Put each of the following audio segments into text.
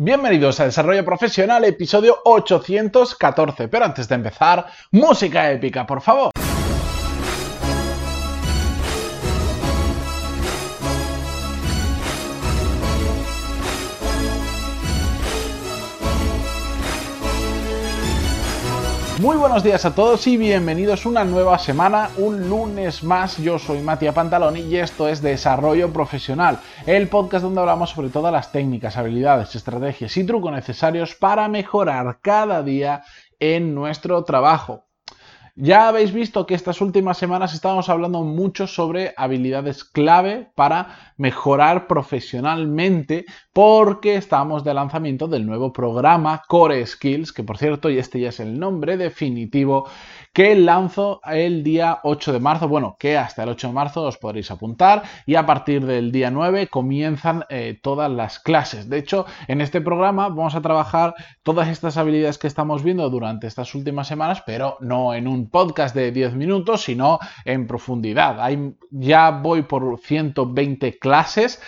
Bienvenidos a Desarrollo Profesional, episodio 814. Pero antes de empezar, música épica, por favor. Muy buenos días a todos y bienvenidos una nueva semana, un lunes más. Yo soy Matías Pantaloni y esto es Desarrollo Profesional, el podcast donde hablamos sobre todas las técnicas, habilidades, estrategias y trucos necesarios para mejorar cada día en nuestro trabajo. Ya habéis visto que estas últimas semanas estábamos hablando mucho sobre habilidades clave para mejorar profesionalmente porque estamos de lanzamiento del nuevo programa Core Skills, que por cierto, y este ya es el nombre definitivo, que lanzo el día 8 de marzo, bueno, que hasta el 8 de marzo os podréis apuntar y a partir del día 9 comienzan eh, todas las clases. De hecho, en este programa vamos a trabajar todas estas habilidades que estamos viendo durante estas últimas semanas, pero no en un podcast de 10 minutos, sino en profundidad. ya voy por 120 clases.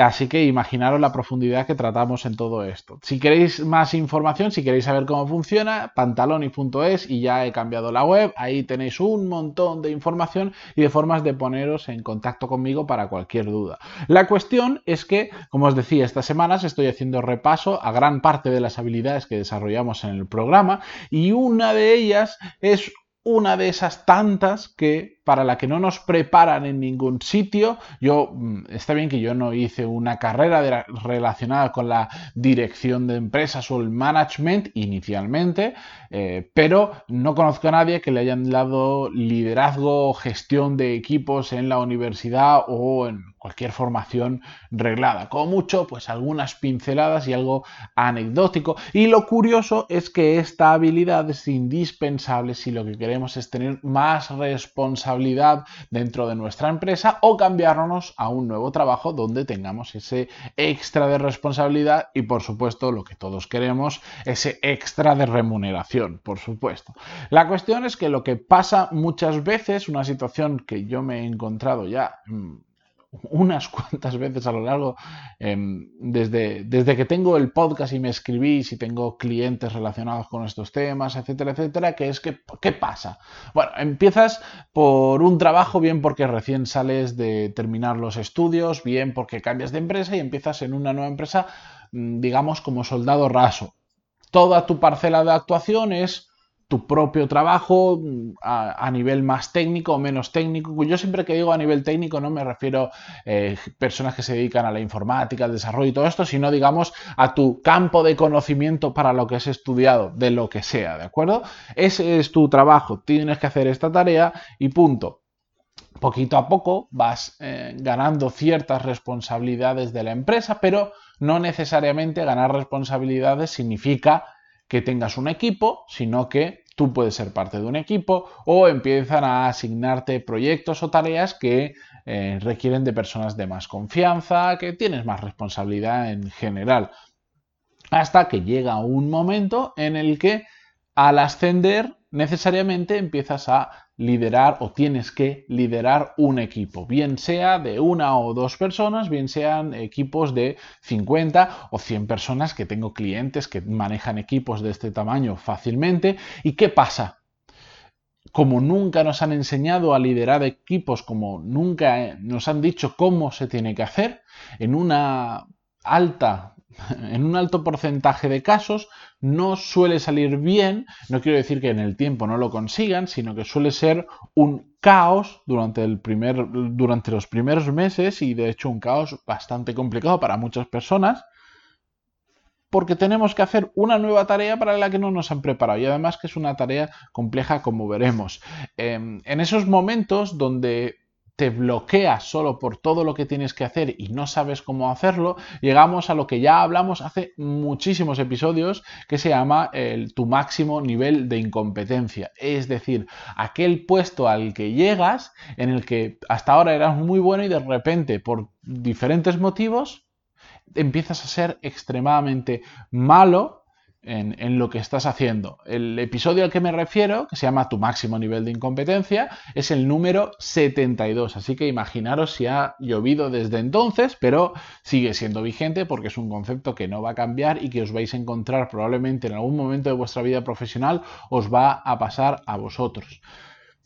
Así que imaginaros la profundidad que tratamos en todo esto. Si queréis más información, si queréis saber cómo funciona, pantaloni.es y ya he cambiado la web. Ahí tenéis un montón de información y de formas de poneros en contacto conmigo para cualquier duda. La cuestión es que, como os decía, estas semanas estoy haciendo repaso a gran parte de las habilidades que desarrollamos en el programa y una de ellas es una de esas tantas que para la que no nos preparan en ningún sitio. Yo, mm, está bien que yo no hice una carrera relacionada con la dirección de empresas o el management inicialmente, eh, pero no conozco a nadie que le hayan dado liderazgo o gestión de equipos en la universidad o en cualquier formación reglada. Como mucho, pues algunas pinceladas y algo anecdótico. Y lo curioso es que esta habilidad es indispensable si lo que queremos es tener más responsabilidad dentro de nuestra empresa o cambiarnos a un nuevo trabajo donde tengamos ese extra de responsabilidad y por supuesto lo que todos queremos, ese extra de remuneración, por supuesto. La cuestión es que lo que pasa muchas veces, una situación que yo me he encontrado ya mm, unas cuantas veces a lo largo, em, desde, desde que tengo el podcast y me escribís y tengo clientes relacionados con estos temas, etcétera, etcétera, que es que, ¿qué pasa? Bueno, empiezas por un trabajo, bien porque recién sales de terminar los estudios, bien porque cambias de empresa y empiezas en una nueva empresa, mm, digamos, como soldado raso. Toda tu parcela de actuación es tu propio trabajo a, nivel más técnico o menos técnico. Yo siempre que digo a nivel técnico no me refiero a eh, personas que se dedican a la informática, al desarrollo y todo esto, sino digamos a tu campo de conocimiento para lo que has estudiado, de lo que sea, ¿de acuerdo? Ese es tu trabajo, tienes que hacer esta tarea y punto. Poquito a poco vas eh, ganando ciertas responsabilidades de la empresa, pero no necesariamente ganar responsabilidades significa que tengas un equipo, sino que tú puedes ser parte de un equipo o empiezan a asignarte proyectos o tareas que eh, requieren de personas de más confianza, que tienes más responsabilidad en general. Hasta que llega un momento en el que al ascender necesariamente empiezas a liderar o tienes que liderar un equipo, bien sea de una o dos personas, bien sean equipos de 50 o 100 personas que tengo clientes que manejan equipos de este tamaño fácilmente. ¿Y qué pasa? Como nunca nos han enseñado a liderar equipos, como nunca eh, nos han dicho cómo se tiene que hacer, en una alta en un alto porcentaje de casos no suele salir bien, no quiero decir que en el tiempo no lo consigan, sino que suele ser un caos durante, los primeros meses y de hecho un caos bastante complicado para muchas personas porque tenemos que hacer una nueva tarea para la que no nos han preparado y además que es una tarea compleja como veremos. Em, en esos momentos donde te bloqueas solo por todo lo que tienes que hacer y no sabes cómo hacerlo, llegamos a lo que ya hablamos hace muchísimos episodios que se llama el, tu máximo nivel de incompetencia. Es decir, aquel puesto al que llegas en el que hasta ahora eras muy bueno y de repente por diferentes motivos empiezas a ser extremadamente malo en, lo que estás haciendo. El episodio al que me refiero, que se llama Tu máximo nivel de incompetencia, es el número 72. Así que imaginaros si ha llovido desde entonces, pero sigue siendo vigente porque es un concepto que no va a cambiar y que os vais a encontrar probablemente en algún momento de vuestra vida profesional, os va a pasar a vosotros.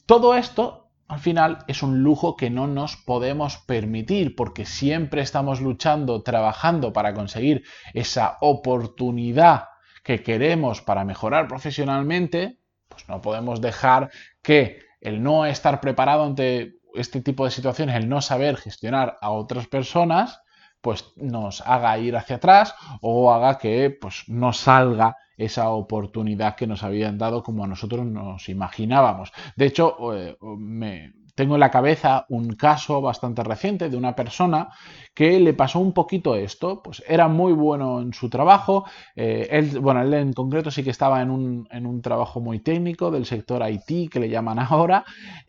Todo esto al final es un lujo que no nos podemos permitir porque siempre estamos luchando, trabajando para conseguir esa oportunidad que queremos para mejorar profesionalmente, pues no podemos dejar que el no estar preparado ante este tipo de situaciones, el no saber gestionar a otras personas, pues nos haga ir hacia atrás o haga que pues no salga esa oportunidad que nos habían dado como a nosotros nos imaginábamos. De hecho, eh, me, tengo en la cabeza un caso bastante reciente de una persona que le pasó un poquito esto, pues era muy bueno en su trabajo, eh, él, bueno, él en concreto sí que estaba en un, en un, trabajo muy técnico del sector IT, que le llaman ahora,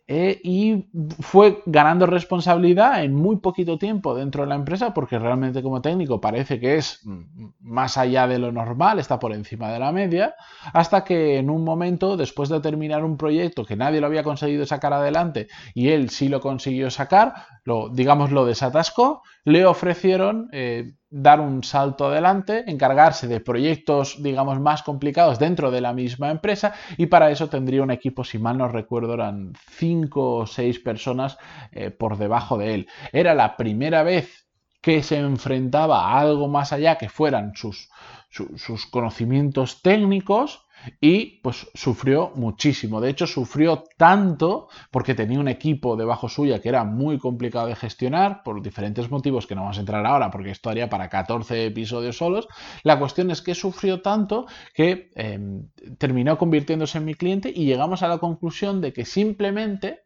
eh, y fue ganando responsabilidad en muy poquito tiempo dentro de la empresa, porque realmente como técnico parece que es más allá de lo normal, está por encima de la media, hasta que en un momento, después de terminar un proyecto que nadie lo había conseguido sacar adelante, y él sí lo consiguió sacar, lo, digamos lo desatascó, le ofrecieron eh, dar un salto adelante, encargarse de proyectos, digamos, más complicados dentro de la misma empresa y para eso tendría un equipo, si mal no recuerdo, eran cinco o seis personas eh, por debajo de él. Era la primera vez que se enfrentaba a algo más allá que fueran sus, sus conocimientos técnicos y pues sufrió muchísimo. De hecho, sufrió tanto porque tenía un equipo debajo suya que era muy complicado de gestionar por diferentes motivos que no vamos a entrar ahora porque esto haría para 14 episodios solos. La cuestión es que sufrió tanto que em, terminó convirtiéndose en mi cliente y llegamos a la conclusión de que simplemente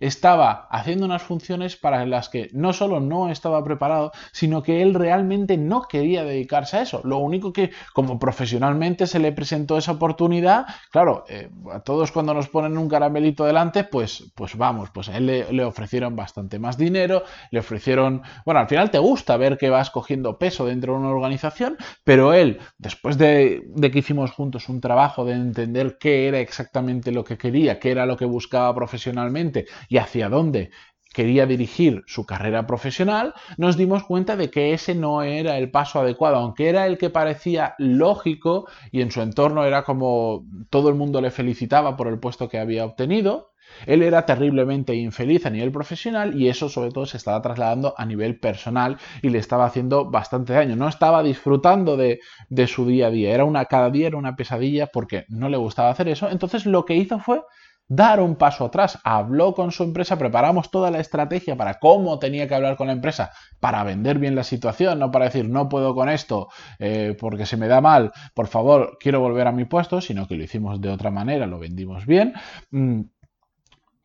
estaba haciendo unas funciones para las que no solo no estaba preparado, sino que él realmente no quería dedicarse a eso. Lo único que como profesionalmente se le presentó esa oportunidad, claro, eh, a todos cuando nos ponen un caramelito delante, pues, pues vamos, pues a él le, ofrecieron bastante más dinero, le ofrecieron, bueno, al final te gusta ver que vas cogiendo peso dentro de una organización, pero él, después de, de que hicimos juntos un trabajo de entender qué era exactamente lo que quería, qué era lo que buscaba profesionalmente, y hacia dónde quería dirigir su carrera profesional, nos dimos cuenta de que ese no era el paso adecuado, aunque era el que parecía lógico y en su entorno era como todo el mundo le felicitaba por el puesto que había obtenido. Él era terriblemente infeliz a nivel profesional y eso sobre todo se estaba trasladando a nivel personal y le estaba haciendo bastante daño. No estaba disfrutando de, su día a día. Era una, cada día era una pesadilla porque no le gustaba hacer eso. Entonces lo que hizo fue dar un paso atrás. Habló con su empresa, preparamos toda la estrategia para cómo tenía que hablar con la empresa para vender bien la situación, no para decir no puedo con esto eh, porque se me da mal, por favor, quiero volver a mi puesto, sino que lo hicimos de otra manera, lo vendimos bien. Mm,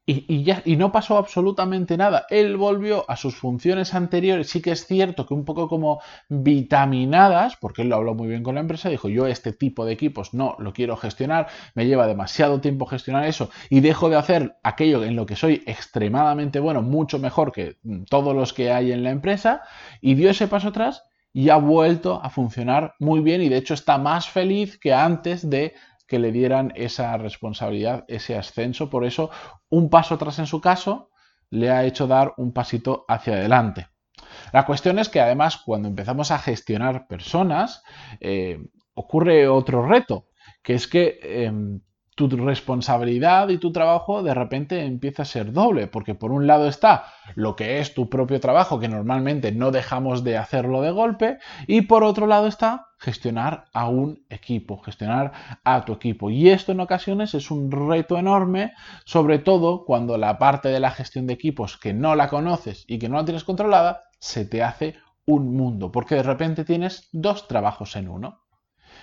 y, ya, y no pasó absolutamente nada. Él volvió a sus funciones anteriores. Sí que es cierto que un poco como vitaminadas, porque él lo habló muy bien con la empresa, dijo yo este tipo de equipos no lo quiero gestionar, me lleva demasiado tiempo gestionar eso y dejo de hacer aquello en lo que soy extremadamente bueno, mucho mejor que todos los que hay en la empresa, y dio ese paso atrás y ha vuelto a funcionar muy bien y de hecho está más feliz que antes de que le dieran esa responsabilidad, ese ascenso. Por eso, un paso atrás en su caso le ha hecho dar un pasito hacia adelante. La cuestión es que además cuando empezamos a gestionar personas, eh, ocurre otro reto, que es que em, tu responsabilidad y tu trabajo de repente empieza a ser doble, porque por un lado está lo que es tu propio trabajo, que normalmente no dejamos de hacerlo de golpe, y por otro lado está gestionar a un equipo, gestionar a tu equipo. Y esto en ocasiones es un reto enorme, sobre todo cuando la parte de la gestión de equipos que no la conoces y que no la tienes controlada, se te hace un mundo, porque de repente tienes dos trabajos en uno.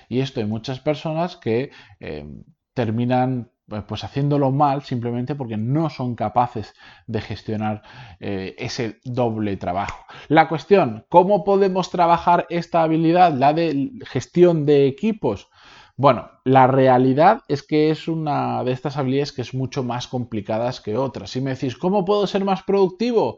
Y esto hay muchas personas que eh, terminan eh, pues haciéndolo mal simplemente porque no son capaces de gestionar eh, ese doble trabajo. La cuestión, ¿cómo podemos trabajar esta habilidad, la de gestión de equipos? Bueno, la realidad es que es una de estas habilidades que es mucho más complicadas que otras. Si me decís, ¿cómo puedo ser más productivo?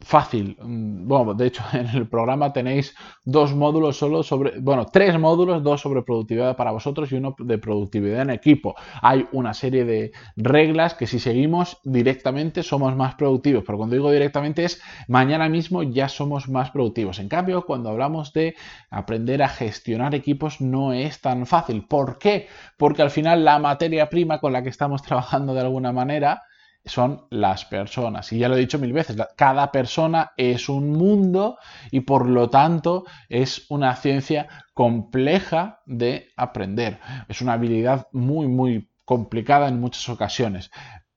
Fácil. Mm, bueno, de hecho, en el programa tenéis dos módulos solo sobre, bueno, tres módulos, dos sobre productividad para vosotros y uno de productividad en equipo. Hay una serie de reglas que si seguimos directamente somos más productivos, pero cuando digo directamente es mañana mismo ya somos más productivos. En cambio, cuando hablamos de aprender a gestionar equipos no es tan fácil. ¿Por qué? Porque al final la materia prima con la que estamos trabajando de alguna manera son las personas. Y ya lo he dicho mil veces, cada persona es un mundo y por lo tanto es una ciencia compleja de aprender. Es una habilidad muy, muy complicada en muchas ocasiones.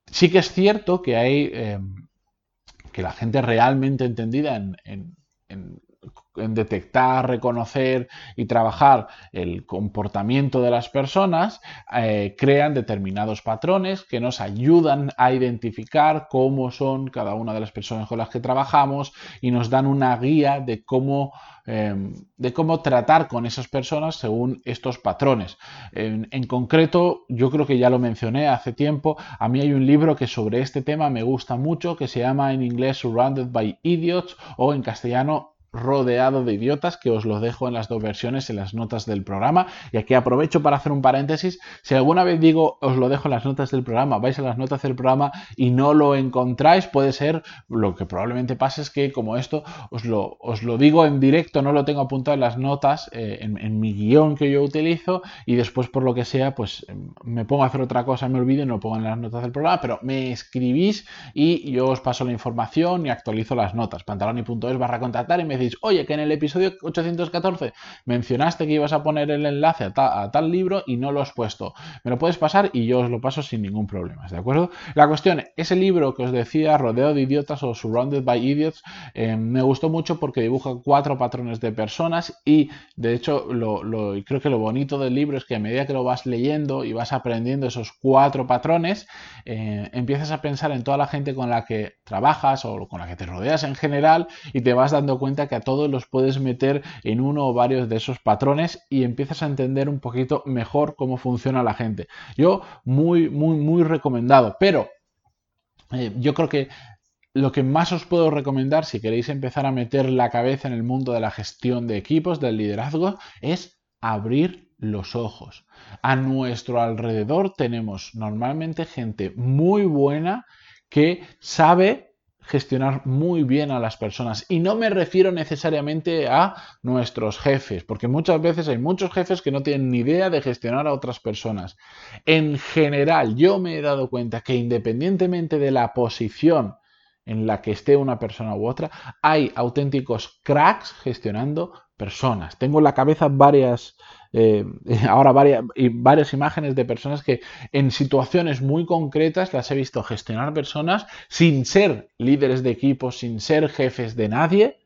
Sí que es cierto que hay... Em, que la gente realmente entendida en, en detectar, reconocer y trabajar el comportamiento de las personas, eh, crean determinados patrones que nos ayudan a identificar cómo son cada una de las personas con las que trabajamos y nos dan una guía de cómo, em, de cómo tratar con esas personas según estos patrones. En, en concreto, yo creo que ya lo mencioné hace tiempo, a mí hay un libro que sobre este tema me gusta mucho que se llama en inglés Surrounded by Idiots o en castellano rodeado de idiotas, que os lo dejo en las dos versiones en las notas del programa. Y aquí aprovecho para hacer un paréntesis. Si alguna vez digo os lo dejo en las notas del programa, vais a las notas del programa y no lo encontráis, puede ser lo que probablemente pase es que como esto os lo, os lo digo en directo, no lo tengo apuntado en las notas, eh, en, mi guion que yo utilizo y después por lo que sea, pues em, me pongo a hacer otra cosa, me olvido y no lo pongo en las notas del programa, pero me escribís y yo os paso la información y actualizo las notas. pantaloni.es barra contactar y me oye, que en el episodio 814 mencionaste que ibas a poner el enlace a, tal libro y no lo has puesto. Me lo puedes pasar y yo os lo paso sin ningún problema, ¿de acuerdo? La cuestión, ese libro que os decía, Rodeo de Idiotas o Surrounded by Idiots, eh, me gustó mucho porque dibuja cuatro patrones de personas y de hecho lo, creo que lo bonito del libro es que a medida que lo vas leyendo y vas aprendiendo esos cuatro patrones, eh, empiezas a pensar en toda la gente con la que trabajas o con la que te rodeas en general y te vas dando cuenta que a todos los puedes meter en uno o varios de esos patrones y empiezas a entender un poquito mejor cómo funciona la gente. Yo muy, muy, muy recomendado, pero eh, yo creo que lo que más os puedo recomendar si queréis empezar a meter la cabeza en el mundo de la gestión de equipos, del liderazgo, es abrir los ojos. A nuestro alrededor tenemos normalmente gente muy buena que sabe gestionar muy bien a las personas. Y no me refiero necesariamente a nuestros jefes, porque muchas veces hay muchos jefes que no tienen ni idea de gestionar a otras personas. En general, yo me he dado cuenta que independientemente de la posición en la que esté una persona u otra, hay auténticos cracks gestionando personas. Tengo en la cabeza varias eh, ahora varias, varias imágenes de personas que en situaciones muy concretas las he visto gestionar personas sin ser líderes de equipos, sin ser jefes de nadie,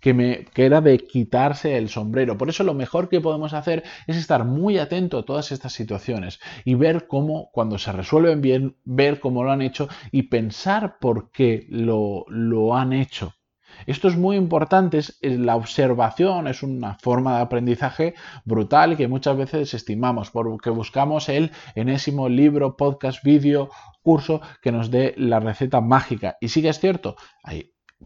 que, me, que era de quitarse el sombrero. Por eso lo mejor que podemos hacer es estar muy atento a todas estas situaciones y ver cómo, cuando se resuelven bien, ver cómo lo han hecho y pensar por qué lo, lo han hecho. Esto es muy importante, la observación es una forma de aprendizaje brutal que muchas veces desestimamos porque buscamos el enésimo libro, podcast, vídeo, curso que nos dé la receta mágica. Y sí que es cierto,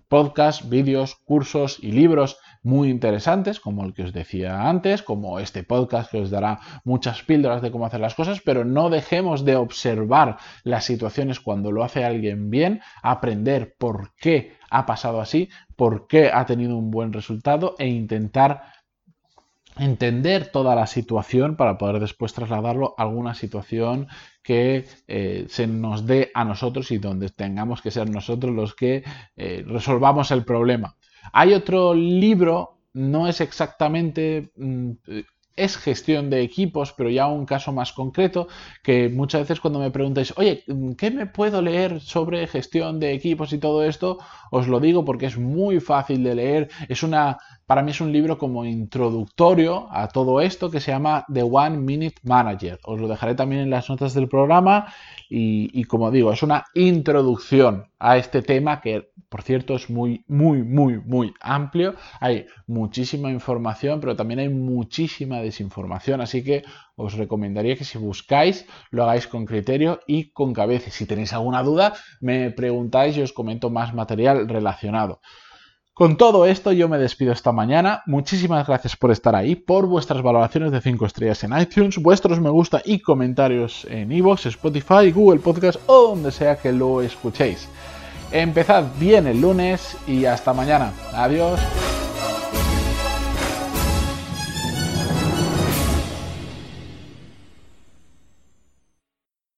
podcasts, vídeos, cursos y libros muy interesantes, como el que os decía antes, como este podcast que os dará muchas píldoras de cómo hacer las cosas, pero no dejemos de observar las situaciones cuando lo hace alguien bien, aprender por qué ha pasado así, por qué ha tenido un buen resultado e intentar entender toda la situación para poder después trasladarlo a alguna situación que eh, se nos dé a nosotros y donde tengamos que ser nosotros los que eh, resolvamos el problema. Hay otro libro, no es exactamente... Mm, es gestión de equipos, pero ya un caso más concreto, que muchas veces cuando me preguntáis, oye, ¿qué me puedo leer sobre gestión de equipos y todo esto? Os lo digo porque es muy fácil de leer, es una para mí es un libro como introductorio a todo esto que se llama The One Minute Manager. Os lo dejaré también en las notas del programa y, como digo, es una introducción a este tema que, por cierto, es muy, muy, muy, muy amplio. Hay muchísima información, pero también hay muchísima desinformación. Así que os recomendaría que si buscáis, lo hagáis con criterio y con cabeza. Si tenéis alguna duda, me preguntáis y os comento más material relacionado. Con todo esto yo me despido esta mañana. Muchísimas gracias por estar ahí, por vuestras valoraciones de 5 estrellas en iTunes, vuestros me gusta y comentarios en iVoox, Spotify, Google Podcast o donde sea que lo escuchéis. Empezad bien el lunes y hasta mañana. Adiós.